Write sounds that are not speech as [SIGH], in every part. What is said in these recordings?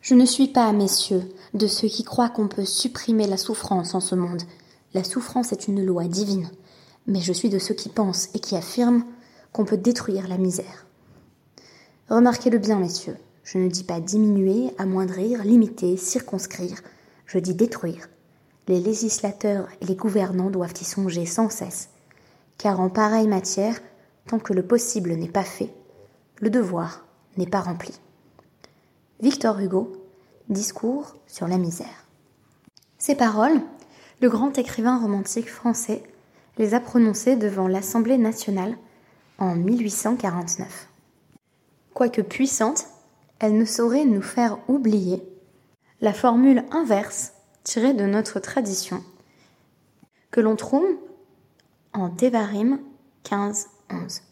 Je ne suis pas, messieurs, de ceux qui croient qu'on peut supprimer la souffrance en ce monde. La souffrance est une loi divine. Mais je suis de ceux qui pensent et qui affirment qu'on peut détruire la misère. Remarquez-le bien, messieurs, je ne dis pas diminuer, amoindrir, limiter, circonscrire, je dis détruire. Les législateurs et les gouvernants doivent y songer sans cesse, car en pareille matière, tant que le possible n'est pas fait, le devoir n'est pas rempli. Victor Hugo, Discours sur la misère. Ces paroles, le grand écrivain romantique français les a prononcées devant l'Assemblée nationale en 1849. Quoique puissante, elle ne saurait nous faire oublier la formule inverse tirée de notre tradition, que l'on trouve en Devarim 15-11.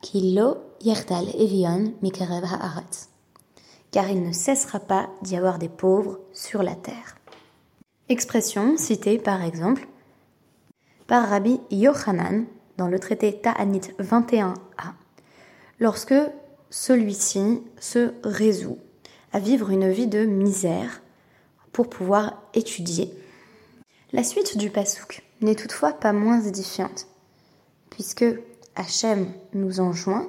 Kilo yerdal evion car il ne cessera pas d'y avoir des pauvres sur la terre. Expression citée par exemple par Rabbi Yochanan dans le traité Ta'anit 21a, lorsque celui-ci se résout à vivre une vie de misère pour pouvoir étudier. La suite du pasouk n'est toutefois pas moins édifiante, puisque Hachem nous enjoint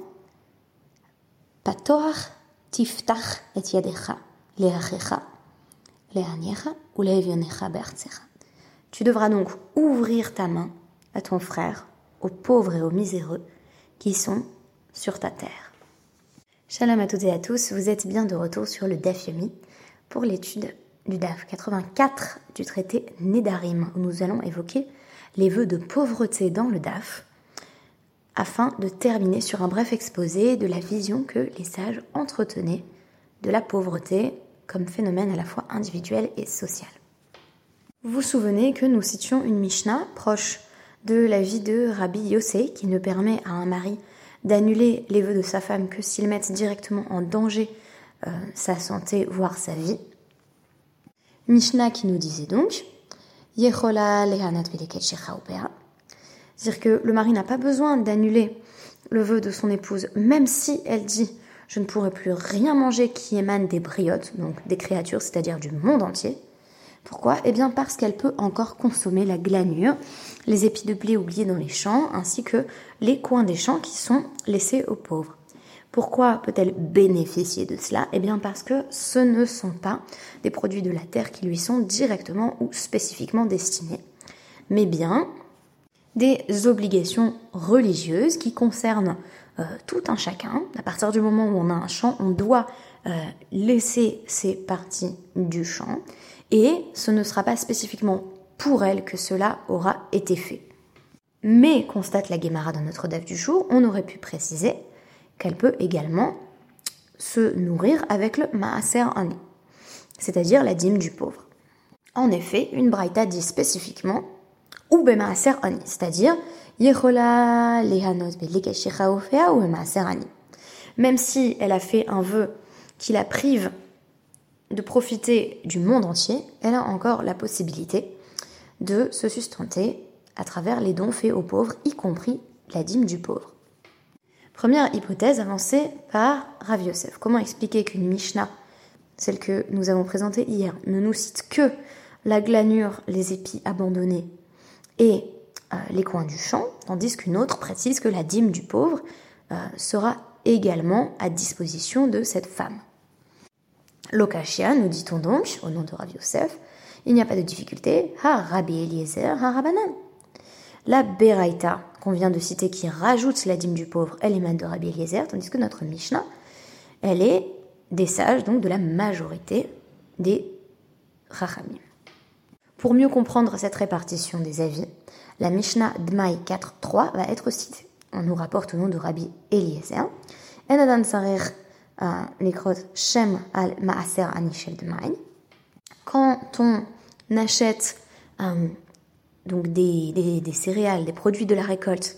Pator Tiftach et yadecha, ou Tu devras donc ouvrir ta main à ton frère, aux pauvres et aux miséreux qui sont sur ta terre. Shalom à toutes et à tous, vous êtes bien de retour sur le DAF Yomi pour l'étude du DAF 84 du traité Nedarim, où nous allons évoquer les vœux de pauvreté dans le DAF afin de terminer sur un bref exposé de la vision que les sages entretenaient de la pauvreté comme phénomène à la fois individuel et social. Vous vous souvenez que nous citions une Mishnah proche de la vie de Rabbi Yossé qui ne permet à un mari d'annuler les vœux de sa femme que s'ils mettent directement en danger euh, sa santé, voire sa vie. Mishnah qui nous disait donc Yechola lehanat c'est-à-dire que le mari n'a pas besoin d'annuler le vœu de son épouse, même si elle dit je ne pourrai plus rien manger qui émane des briottes, donc des créatures, c'est-à-dire du monde entier. Pourquoi? Eh bien parce qu'elle peut encore consommer la glanure, les épis de blé oubliés dans les champs, ainsi que les coins des champs qui sont laissés aux pauvres. Pourquoi peut-elle bénéficier de cela? Eh bien parce que ce ne sont pas des produits de la terre qui lui sont directement ou spécifiquement destinés, mais bien des obligations religieuses qui concernent euh, tout un chacun. À partir du moment où on a un champ, on doit euh, laisser ces parties du champ et ce ne sera pas spécifiquement pour elle que cela aura été fait. Mais, constate la Guémara dans notre DAF du jour, on aurait pu préciser qu'elle peut également se nourrir avec le Maaser Ani, c'est-à-dire la dîme du pauvre. En effet, une Braïta dit spécifiquement ou bemaaser ani, c'est-à-dire yechola lehanos ou bemaaser ani. Même si elle a fait un vœu qui la prive de profiter du monde entier, elle a encore la possibilité de se sustenter à travers les dons faits aux pauvres, y compris la dîme du pauvre. Première hypothèse avancée par Rav Yosef. Comment expliquer qu'une Mishnah, celle que nous avons présentée hier, ne nous cite que la glanure, les épis abandonnés et euh, les coins du champ, tandis qu'une autre précise que la dîme du pauvre euh, sera également à disposition de cette femme. Lokashia, nous dit-on donc, au nom de Rav Yosef, il n'y a pas de difficulté, ha Rabbi Eliezer, ha Rabbanan. La Beraïta qu'on vient de citer qui rajoute la dîme du pauvre, elle émane de Rabbi Eliezer, tandis que notre Mishnah, elle est des sages, donc de la majorité des Rachamim. Pour mieux comprendre cette répartition des avis, la Mishnah Dmai 4.3 va être citée. On nous rapporte au nom de Rabbi Eliezer. Shem al Maaser. Quand on achète euh, donc des, céréales, des produits de la récolte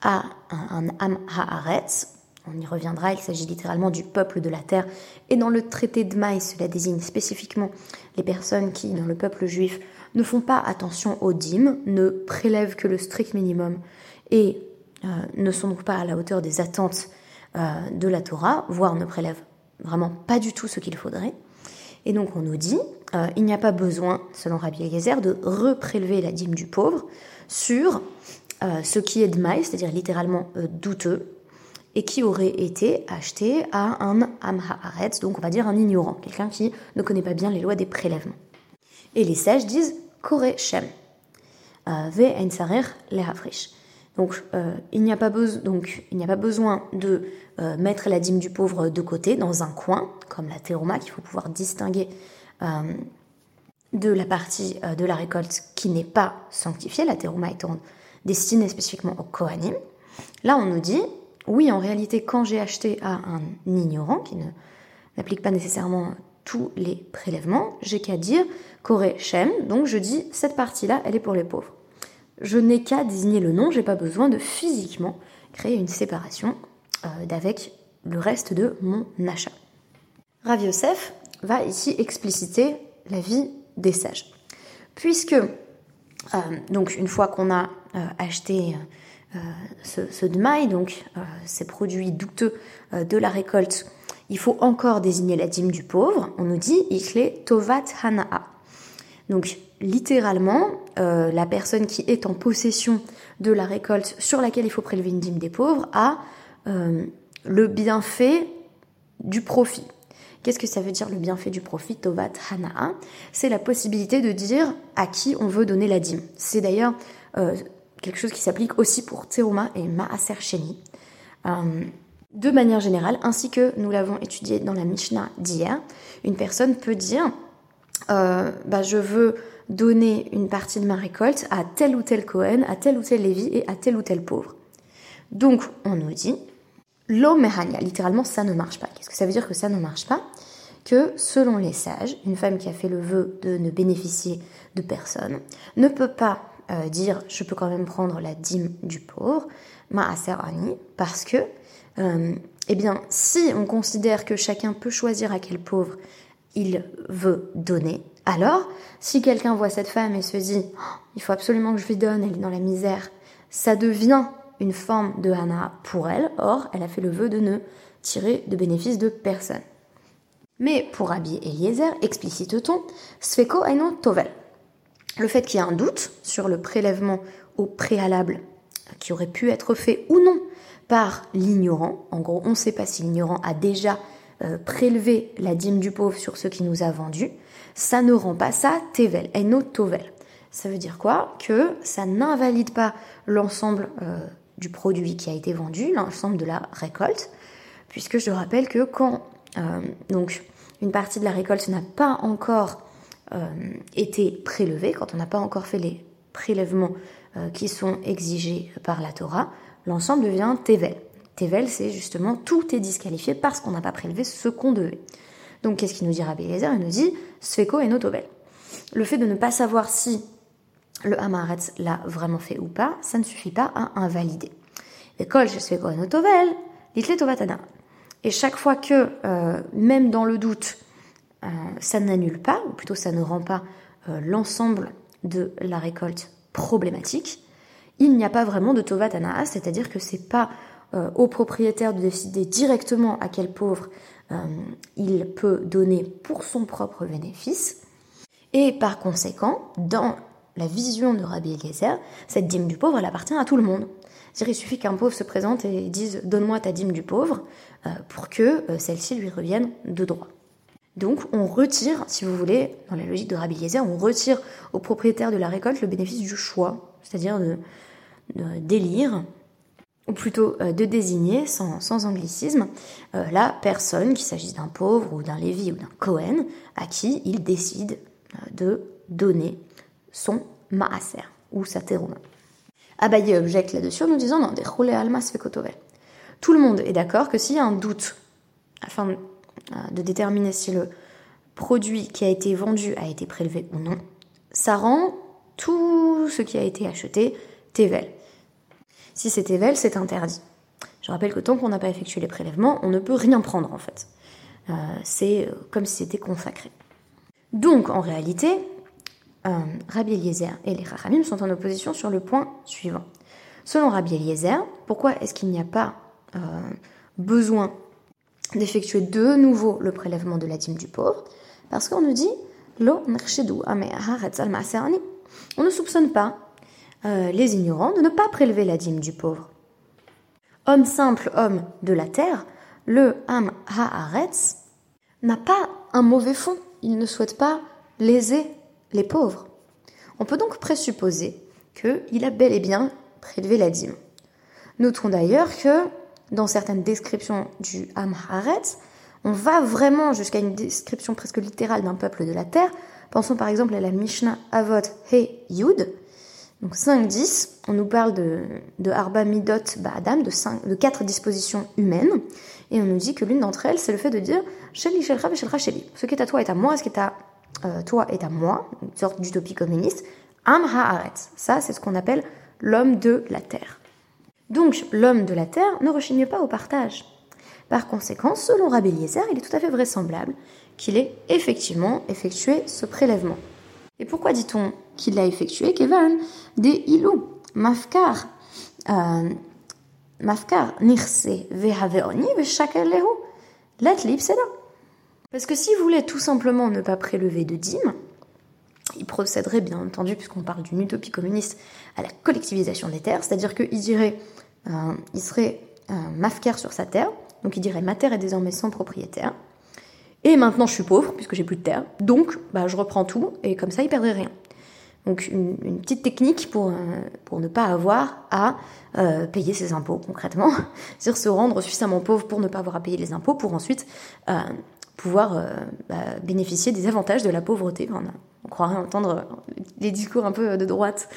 à un, Am Haaretz, on y reviendra, il s'agit littéralement du peuple de la terre. Et dans le traité de cela désigne spécifiquement les personnes qui, dans le peuple juif, ne font pas attention aux dîmes, ne prélèvent que le strict minimum et euh, ne sont donc pas à la hauteur des attentes euh, de la Torah, voire ne prélèvent vraiment pas du tout ce qu'il faudrait. Et donc on nous dit, euh, il n'y a pas besoin, selon Rabbi Eliezer, de reprélever la dîme du pauvre sur ce qui est de maïs, c'est-à-dire littéralement douteux, et qui aurait été acheté à un amhaaretz, donc on va dire un ignorant, quelqu'un qui ne connaît pas bien les lois des prélèvements. Et les sages disent kore shem, sarer Donc il n'y a pas donc il n'y a pas besoin de mettre la dîme du pauvre de côté dans un coin, comme la teroma qu'il faut pouvoir distinguer de la partie de la récolte qui n'est pas sanctifiée, la teroma étant destinée spécifiquement au Kohanim. Là, on nous dit, oui, en réalité, quand j'ai acheté à un ignorant qui n'applique pas nécessairement tous les prélèvements, j'ai qu'à dire Koré Shem, donc je dis cette partie-là, elle est pour les pauvres. Je n'ai qu'à désigner le nom, j'ai pas besoin de physiquement créer une séparation euh, d'avec le reste de mon achat. Rav Yosef va ici expliciter la vie des sages. Puisque, euh, donc une fois qu'on a euh, acheté euh, ce, ce donc ces produits douteux de la récolte, il faut encore désigner la dîme du pauvre. On nous dit Ikle Tovat Hanaa. Donc littéralement, la personne qui est en possession de la récolte sur laquelle il faut prélever une dîme des pauvres a le bienfait du profit. Qu'est-ce que ça veut dire le bienfait du profit, Tovat Hanaa? C'est la possibilité de dire à qui on veut donner la dîme. C'est d'ailleurs euh, quelque chose qui s'applique aussi pour Teruma et Maaser Sheni. De manière générale, ainsi que nous l'avons étudié dans la Mishnah d'hier, une personne peut dire euh, bah, je veux donner une partie de ma récolte à tel ou tel Cohen, à tel ou tel Lévi et à tel ou tel pauvre. Donc, on nous dit L'omehania, littéralement, ça ne marche pas. Qu'est-ce que ça veut dire que ça ne marche pas? Que selon les sages, une femme qui a fait le vœu de ne bénéficier de personne ne peut pas euh, dire je peux quand même prendre la dîme du pauvre, maaser ani, parce que, euh, eh bien, si on considère que chacun peut choisir à quel pauvre il veut donner, alors, si quelqu'un voit cette femme et se dit oh, il faut absolument que je lui donne, elle est dans la misère, ça devient une forme de Hana pour elle, or elle a fait le vœu de ne tirer de bénéfice de personne. Mais pour Rabbi Eliezer, explicite-t-on Sveko Aino Tovel. Le fait qu'il y ait un doute sur le prélèvement au préalable qui aurait pu être fait ou non par l'ignorant, en gros on ne sait pas si l'ignorant a déjà euh, prélevé la dîme du pauvre sur ce qui nous a vendu, ça ne rend pas ça Tevel, Aino Tovel. Ça veut dire quoi? Que ça n'invalide pas l'ensemble euh, du produit qui a été vendu, l'ensemble de la récolte, puisque je rappelle que quand euh, une partie de la récolte n'a pas encore été prélevée, quand on n'a pas encore fait les prélèvements qui sont exigés par la Torah, l'ensemble devient Tevel. Tevel, c'est justement tout est disqualifié parce qu'on n'a pas prélevé ce qu'on devait. Donc qu'est-ce qu'il nous dit Rabbi Eliezer? Il nous dit Sfeko et Notovel. Le fait de ne pas savoir si le Hamaretz l'a vraiment fait ou pas, ça ne suffit pas à invalider. Et chaque fois que, euh, même dans le doute, euh, ça n'annule pas, ou plutôt ça ne rend pas euh, l'ensemble de la récolte problématique, il n'y a pas vraiment de tovatana, c'est-à-dire que c'est pas au propriétaire de décider directement à quel pauvre il peut donner pour son propre bénéfice. Et par conséquent, dans la vision de Rabbi Eliezer, cette dîme du pauvre, elle appartient à tout le monde. Il suffit qu'un pauvre se présente et dise Donne-moi ta dîme du pauvre euh, pour que euh, celle-ci lui revienne de droit. Donc, on retire, si vous voulez, dans la logique de Rabbi on retire au propriétaire de la récolte le bénéfice du choix, c'est-à-dire de, d'élire, ou plutôt euh, de désigner, sans, anglicisme, la personne, qu'il s'agisse d'un pauvre ou d'un Lévi ou d'un Cohen, à qui il décide de donner son maaser ou sa terouma. Abaye objecte là-dessus en nous disant non, des almas Tout le monde est d'accord que s'il y a un doute afin euh, de déterminer si le produit qui a été vendu a été prélevé ou non, ça rend tout ce qui a été acheté Tevel. Si c'est Tevel, c'est interdit. Je rappelle que tant qu'on n'a pas effectué les prélèvements, on ne peut rien prendre en fait. Euh, c'est euh, comme si c'était consacré. Donc en réalité, euh, Rabbi Eliezer et les Chachamim sont en opposition sur le point suivant. Selon Rabbi Eliezer, pourquoi est-ce qu'il n'y a pas euh, besoin d'effectuer de nouveau le prélèvement de la dîme du pauvre, parce qu'on nous dit On ne soupçonne pas euh, les ignorants de ne pas prélever la dîme du pauvre. Homme simple, homme de la terre, le Am Haaretz n'a pas un mauvais fond. Il ne souhaite pas léser les pauvres. On peut donc présupposer qu'il a bel et bien prélevé la dîme. Notons d'ailleurs que dans certaines descriptions du Am Haaretz, on va vraiment jusqu'à une description presque littérale d'un peuple de la terre. Pensons par exemple à la Mishnah Avot He Yud. Donc 5-10, on nous parle de, de Arba Midot Ba'adam, de, de quatre dispositions humaines. Et on nous dit que l'une d'entre elles, c'est le fait de dire Sheli Shelcha Shelcha Sheli. Ce qui est à toi est à moi, ce qui est à euh, toi est à moi, une sorte d'utopie communiste. Am Haaretz. Ça, c'est ce qu'on appelle l'homme de la terre. Donc, l'homme de la terre ne rechigne pas au partage. Par conséquent, selon Rabbi Eliezer, il est tout à fait vraisemblable qu'il ait effectivement effectué ce prélèvement. Et pourquoi dit-on qu'il l'a effectué Kevan? Des ilou, mafkar, euh, mafkar, nirse, vehaveoni, veshakel l'atlip, c'est là. Parce que s'il voulait tout simplement ne pas prélever de dîmes, il procéderait bien entendu, puisqu'on parle d'une utopie communiste, à la collectivisation des terres, c'est-à-dire qu'il dirait, euh, serait euh, mafkar sur sa terre, donc il dirait ma terre est désormais sans propriétaire. Et maintenant je suis pauvre puisque j'ai plus de terre. Donc bah, je reprends tout et comme ça il perdrait rien. Donc une, petite technique pour, euh, pour ne pas avoir à euh, payer ses impôts concrètement. [LAUGHS] C'est-à-dire se rendre suffisamment pauvre pour ne pas avoir à payer les impôts pour ensuite pouvoir bah, bénéficier des avantages de la pauvreté on croirait entendre les discours un peu de droite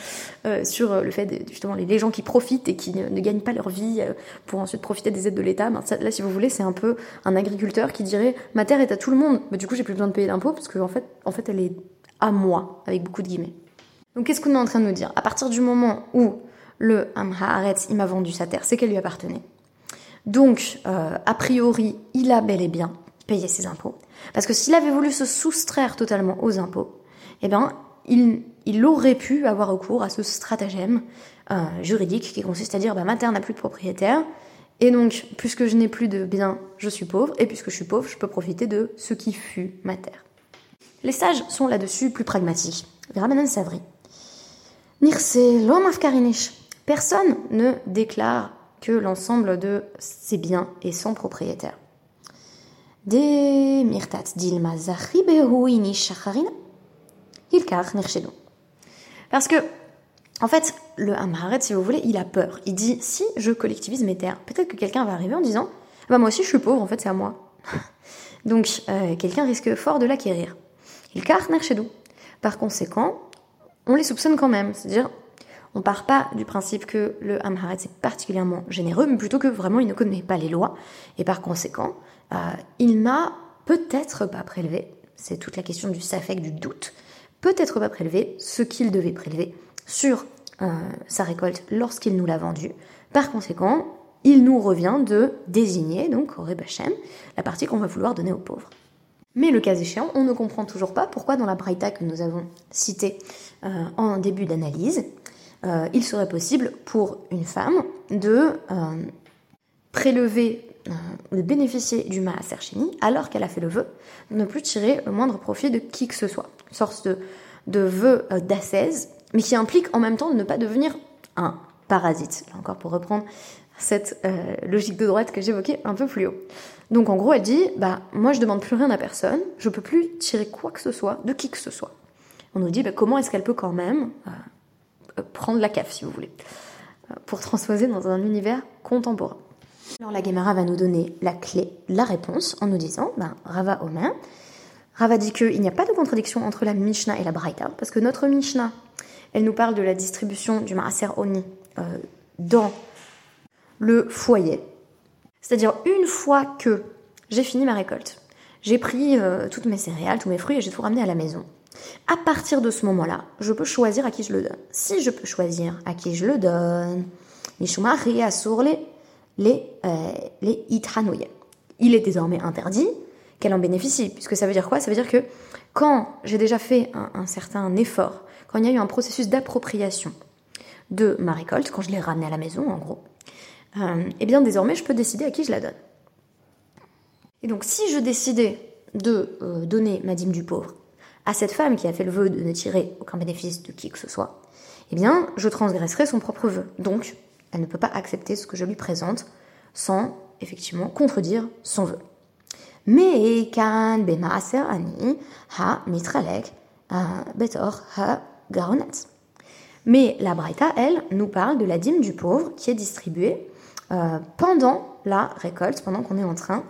euh, sur le fait justement les, gens qui profitent et qui ne, gagnent pas leur vie euh, pour ensuite profiter des aides de l'État. Ben, là, si vous voulez, c'est un peu un agriculteur qui dirait ma terre est à tout le monde, mais du coup j'ai plus besoin de payer d'impôts parce qu'en en fait, en fait, elle est à moi avec beaucoup de guillemets. Donc qu'est-ce qu'on est en train de nous dire? À partir du moment où le Amhaaretz il m'a vendu sa terre, c'est qu'elle lui appartenait. Donc euh, a priori, il a bel et bien payé ses impôts. Parce que s'il avait voulu se soustraire totalement aux impôts, eh bien, il, aurait pu avoir recours à ce stratagème euh, juridique qui consiste à dire bah, ma terre n'a plus de propriétaire, et donc, puisque je n'ai plus de biens, je suis pauvre, et puisque je suis pauvre, je peux profiter de ce qui fut ma terre. Les sages sont là-dessus plus pragmatiques. Rabbanan Savri. Nirse Personne ne déclare que l'ensemble de ses biens est sans propriétaire. Des mirtat dilma parce que, en fait, le Amharet, si vous voulez, il a peur. Il dit si je collectivise mes terres, peut-être que quelqu'un va arriver en disant bah moi aussi je suis pauvre, en fait c'est à moi. [LAUGHS] Donc euh, quelqu'un risque fort de l'acquérir. Il chez nous. Par conséquent, on les soupçonne quand même. C'est-à-dire, on part pas du principe que le Amharet est particulièrement généreux, mais plutôt que vraiment il ne connaît pas les lois. Et par conséquent, euh, il n'a peut-être pas prélevé. C'est toute la question du safek, du doute peut-être pas prélevé ce qu'il devait prélever sur euh, sa récolte lorsqu'il nous l'a vendu. Par conséquent, il nous revient de désigner, donc au Rebachem, la partie qu'on va vouloir donner aux pauvres. Mais le cas échéant, on ne comprend toujours pas pourquoi dans la Braïta que nous avons citée euh, en début d'analyse, euh, il serait possible pour une femme de prélever, de bénéficier du Maaser alors qu'elle a fait le vœu de ne plus tirer le moindre profit de qui que ce soit une sorte de, de vœu euh, d'ascèse, mais qui implique en même temps de ne pas devenir un parasite. Là encore pour reprendre cette euh, logique de droite que j'évoquais un peu plus haut. Donc en gros, elle dit bah moi je demande plus rien à personne, je peux plus tirer quoi que ce soit de qui que ce soit. On nous dit bah, comment est-ce qu'elle peut quand même euh, prendre la CAF si vous voulez pour transposer dans un univers contemporain. Alors la Gemara va nous donner la clé, la réponse en nous disant bah, Rava Omer, Rava dit qu'il n'y a pas de contradiction entre la Mishnah et la Braïta, parce que notre Mishnah, elle nous parle de la distribution du Maaser Oni euh, dans le foyer. C'est-à-dire une fois que j'ai fini ma récolte, j'ai pris euh, toutes mes céréales, tous mes fruits et j'ai tout ramené à la maison. À partir de ce moment-là, je peux choisir à qui je le donne. Si je peux choisir à qui je le donne, les les, euh, les Il est désormais interdit qu'elle en bénéficie. Puisque ça veut dire quoi? Ça veut dire que quand j'ai déjà fait un, certain effort, quand il y a eu un processus d'appropriation de ma récolte, quand je l'ai ramenée à la maison en gros, euh, eh bien désormais je peux décider à qui je la donne. Et donc si je décidais de euh, donner ma dîme du pauvre à cette femme qui a fait le vœu de ne tirer aucun bénéfice de qui que ce soit, eh bien, je transgresserai son propre vœu. Donc, elle ne peut pas accepter ce que je lui présente sans, effectivement, contredire son vœu. Mais la Braïta, elle, nous parle de la dîme du pauvre qui est distribuée euh, pendant la récolte, pendant qu'on est en train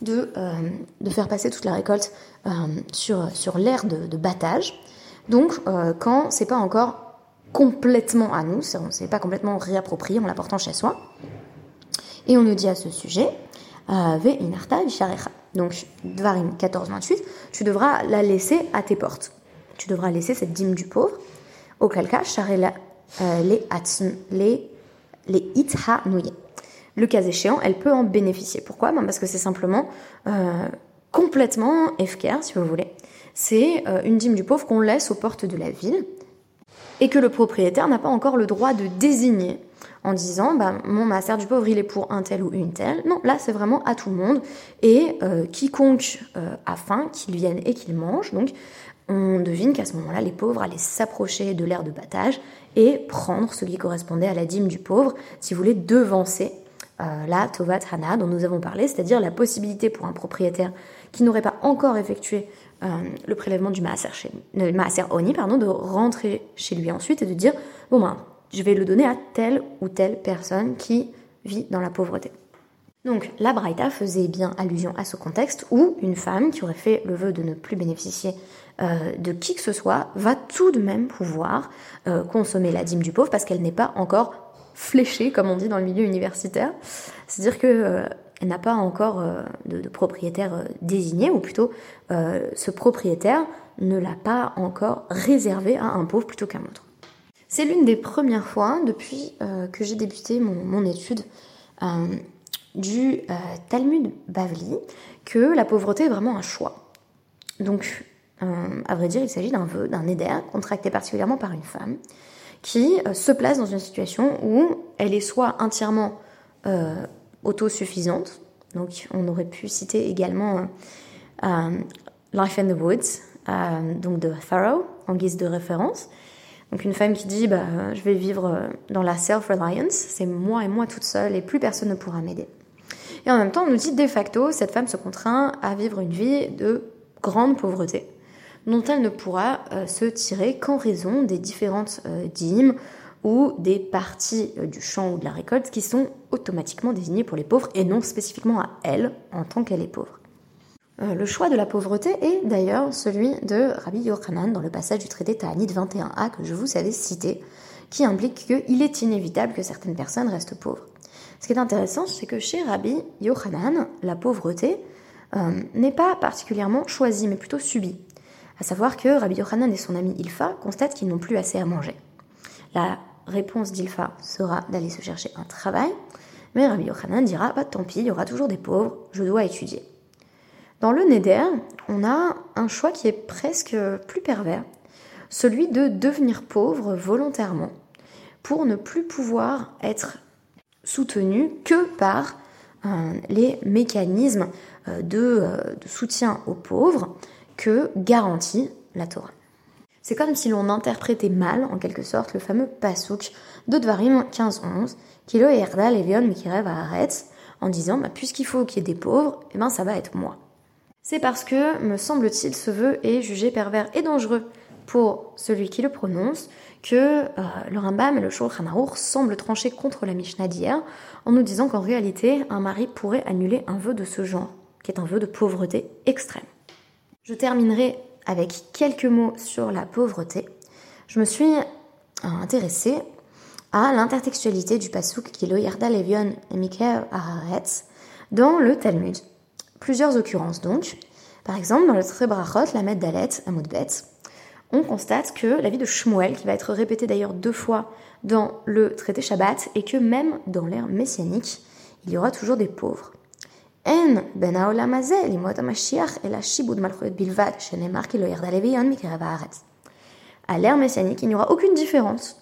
de, euh, de, faire passer toute la récolte euh, sur, sur l'aire de, battage. Donc, quand c'est pas encore complètement à nous, on s'est pas complètement réapproprié en l'apportant chez soi. Et on nous dit à ce sujet, Ve inarta Donc, Dvarim 14-28, tu devras la laisser à tes portes. Tu devras laisser cette dîme du pauvre. Auquel cas, les, les, les itha le cas échéant, elle peut en bénéficier. Pourquoi? Ben Parce que c'est simplement euh, complètement FKR, si vous voulez. C'est euh, une dîme du pauvre qu'on laisse aux portes de la ville et que le propriétaire n'a pas encore le droit de désigner en disant bah, mon master du pauvre il est pour un tel ou une telle. Non, là c'est vraiment à tout le monde et euh, quiconque a faim, qu'il vienne et qu'il mange. Donc on devine qu'à ce moment-là les pauvres allaient s'approcher de l'aire de battage et prendre ce qui correspondait à la dîme du pauvre, si vous voulez, devancer euh, la Tovat Hana dont nous avons parlé, c'est-à-dire la possibilité pour un propriétaire qui n'aurait pas encore effectué euh, le prélèvement du Maaser, chez, Maaser Oni, pardon, de rentrer chez lui ensuite et de dire bon ben, je vais le donner à telle ou telle personne qui vit dans la pauvreté. Donc la Braïta faisait bien allusion à ce contexte où une femme qui aurait fait le vœu de ne plus bénéficier euh, de qui que ce soit va tout de même pouvoir consommer la dîme du pauvre parce qu'elle n'est pas encore fléchée, comme on dit dans le milieu universitaire. C'est-à-dire qu'elle euh, n'a pas encore euh, de, propriétaire euh, désigné, ou plutôt ce propriétaire ne l'a pas encore réservé à un pauvre plutôt qu'à un autre. C'est l'une des premières fois depuis que j'ai débuté mon, étude du Talmud Bavli que la pauvreté est vraiment un choix. Donc, à vrai dire, il s'agit d'un vœu, d'un éder contracté particulièrement par une femme qui euh, se place dans une situation où elle est soit entièrement euh, autosuffisante, donc on aurait pu citer également euh, Life in the Woods, donc de Thoreau, en guise de référence. Donc une femme qui dit bah, je vais vivre dans la self-reliance, c'est moi et moi toute seule et plus personne ne pourra m'aider. Et en même temps, on nous dit de facto, cette femme se contraint à vivre une vie de grande pauvreté dont elle ne pourra euh, se tirer qu'en raison des différentes euh, dîmes ou des parties euh, du champ ou de la récolte qui sont automatiquement désignées pour les pauvres et non spécifiquement à elle en tant qu'elle est pauvre. Le choix de la pauvreté est d'ailleurs celui de Rabbi Yochanan dans le passage du traité Ta'anit 21a que je vous avais cité, qui implique qu'il est inévitable que certaines personnes restent pauvres. Ce qui est intéressant, c'est que chez Rabbi Yochanan, la pauvreté n'est pas particulièrement choisie, mais plutôt subie. À savoir que Rabbi Yochanan et son ami Ilfa constatent qu'ils n'ont plus assez à manger. La réponse d'Ilfa sera d'aller se chercher un travail, mais Rabbi Yochanan dira bah, tant pis, il y aura toujours des pauvres, je dois étudier. Dans le Neder, on a un choix qui est presque plus pervers, celui de devenir pauvre volontairement pour ne plus pouvoir être soutenu que par euh, les mécanismes euh, de, euh, de, soutien aux pauvres que garantit la Torah. C'est comme si l'on interprétait mal, en quelque sorte, le fameux pasouk de Dvarim 15-11, Kilo Erda Levion Mikirev Haaretz, en disant bah, puisqu'il faut qu'il y ait des pauvres, eh ben ça va être moi. C'est parce que, me semble-t-il, ce vœu est jugé pervers et dangereux pour celui qui le prononce que euh, le Rambam et le Shulchan semblent trancher contre la Mishnah d'hier en nous disant qu'en réalité, un mari pourrait annuler un vœu de ce genre, qui est un vœu de pauvreté extrême. Je terminerai avec quelques mots sur la pauvreté. Je me suis euh, intéressée à l'intertextualité du pasouk qui Yarda Levion et Mikael Aharetz dans le Talmud. Plusieurs occurrences donc. Par exemple, dans le traité Brachot, la Dalet, à Bet, on constate que la vie de Shmuel, qui va être répétée d'ailleurs deux fois dans le traité Shabbat, et que même dans l'ère messianique, il y aura toujours des pauvres. Ben à l'ère messianique, il n'y aura aucune différence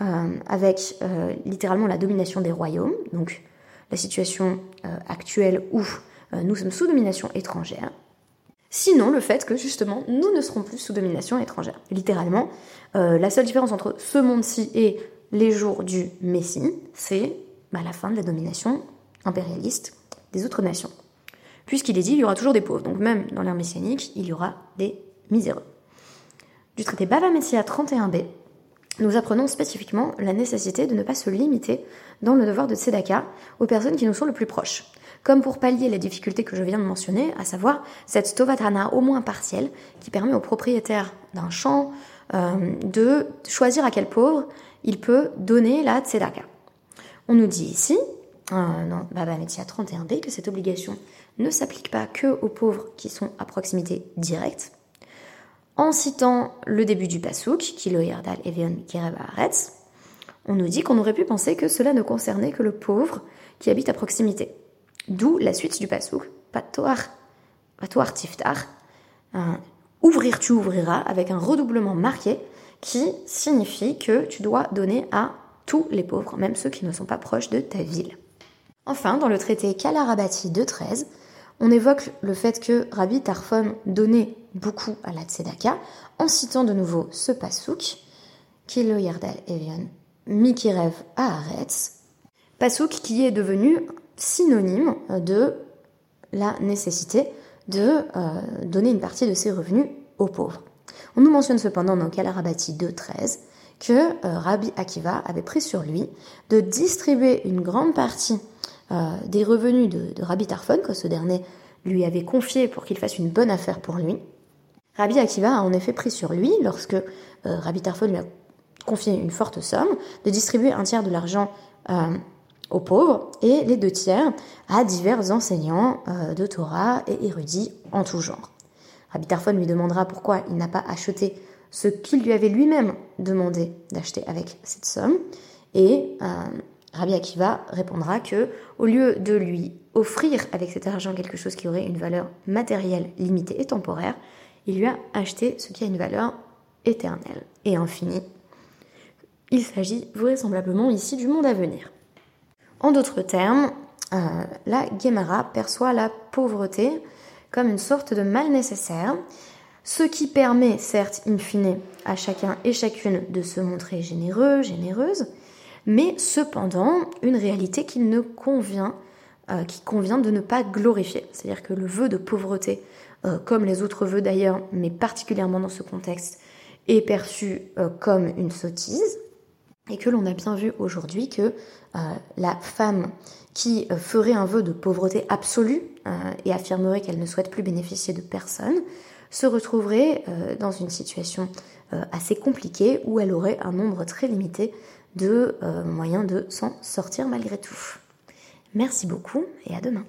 euh, avec euh, littéralement la domination des royaumes, donc la situation euh, actuelle où nous sommes sous domination étrangère. Sinon, le fait que justement, nous ne serons plus sous domination étrangère. Littéralement, la seule différence entre ce monde-ci et les jours du Messie, c'est bah, la fin de la domination impérialiste des autres nations. Puisqu'il est dit, il y aura toujours des pauvres. Donc même dans l'ère messianique, il y aura des miséreux. Du traité Bava Messia 31b, nous apprenons spécifiquement la nécessité de ne pas se limiter dans le devoir de tzedaka aux personnes qui nous sont le plus proches. Comme pour pallier les difficultés que je viens de mentionner, à savoir cette tovatana au moins partielle qui permet au propriétaire d'un champ euh, de choisir à quel pauvre il peut donner la tzedaka. On nous dit ici, euh, dans Baba Metzia 31b, que cette obligation ne s'applique pas que aux pauvres qui sont à proximité directe. En citant le début du Pasouk, qui le Yerdal Evion Kireba on nous dit qu'on aurait pu penser que cela ne concernait que le pauvre qui habite à proximité. D'où la suite du Pasouk, Patoar, Patoar Tiftar, ouvrir tu ouvriras, avec un redoublement marqué qui signifie que tu dois donner à tous les pauvres, même ceux qui ne sont pas proches de ta ville. Enfin, dans le traité Kalarabati de 13, on évoque le fait que Rabbi Tarfon donnait beaucoup à la Tzedaka en citant de nouveau ce pasouk, Kilo Yardal Mikirev Aaretz, pasouk qui est devenu synonyme de la nécessité de euh, donner une partie de ses revenus aux pauvres. On nous mentionne cependant dans Kalarabati 2.13 que euh, Rabbi Akiva avait pris sur lui de distribuer une grande partie des revenus de, Rabbi Tarfon, que ce dernier lui avait confié pour qu'il fasse une bonne affaire pour lui. Rabbi Akiva a en effet pris sur lui, lorsque euh, Rabbi Tarfon lui a confié une forte somme, de distribuer un tiers de l'argent aux pauvres et les deux tiers à divers enseignants de Torah et érudits en tout genre. Rabbi Tarfon lui demandera pourquoi il n'a pas acheté ce qu'il lui avait lui-même demandé d'acheter avec cette somme. Et euh, Rabbi Akiva répondra que, au lieu de lui offrir avec cet argent quelque chose qui aurait une valeur matérielle limitée et temporaire, il lui a acheté ce qui a une valeur éternelle et infinie. Il s'agit vraisemblablement ici du monde à venir. En d'autres termes, euh, la Gemara perçoit la pauvreté comme une sorte de mal nécessaire, ce qui permet, certes, in fine, à chacun et chacune de se montrer généreux, généreuse, mais cependant une réalité qu'il ne convient, euh, qui convient de ne pas glorifier. C'est-à-dire que le vœu de pauvreté, euh, comme les autres vœux d'ailleurs, mais particulièrement dans ce contexte, est perçu euh, comme une sottise, et que l'on a bien vu aujourd'hui que la femme qui ferait un vœu de pauvreté absolue et affirmerait qu'elle ne souhaite plus bénéficier de personne, se retrouverait dans une situation assez compliquée où elle aurait un nombre très limité de euh, moyens de s'en sortir malgré tout. Merci beaucoup et à demain.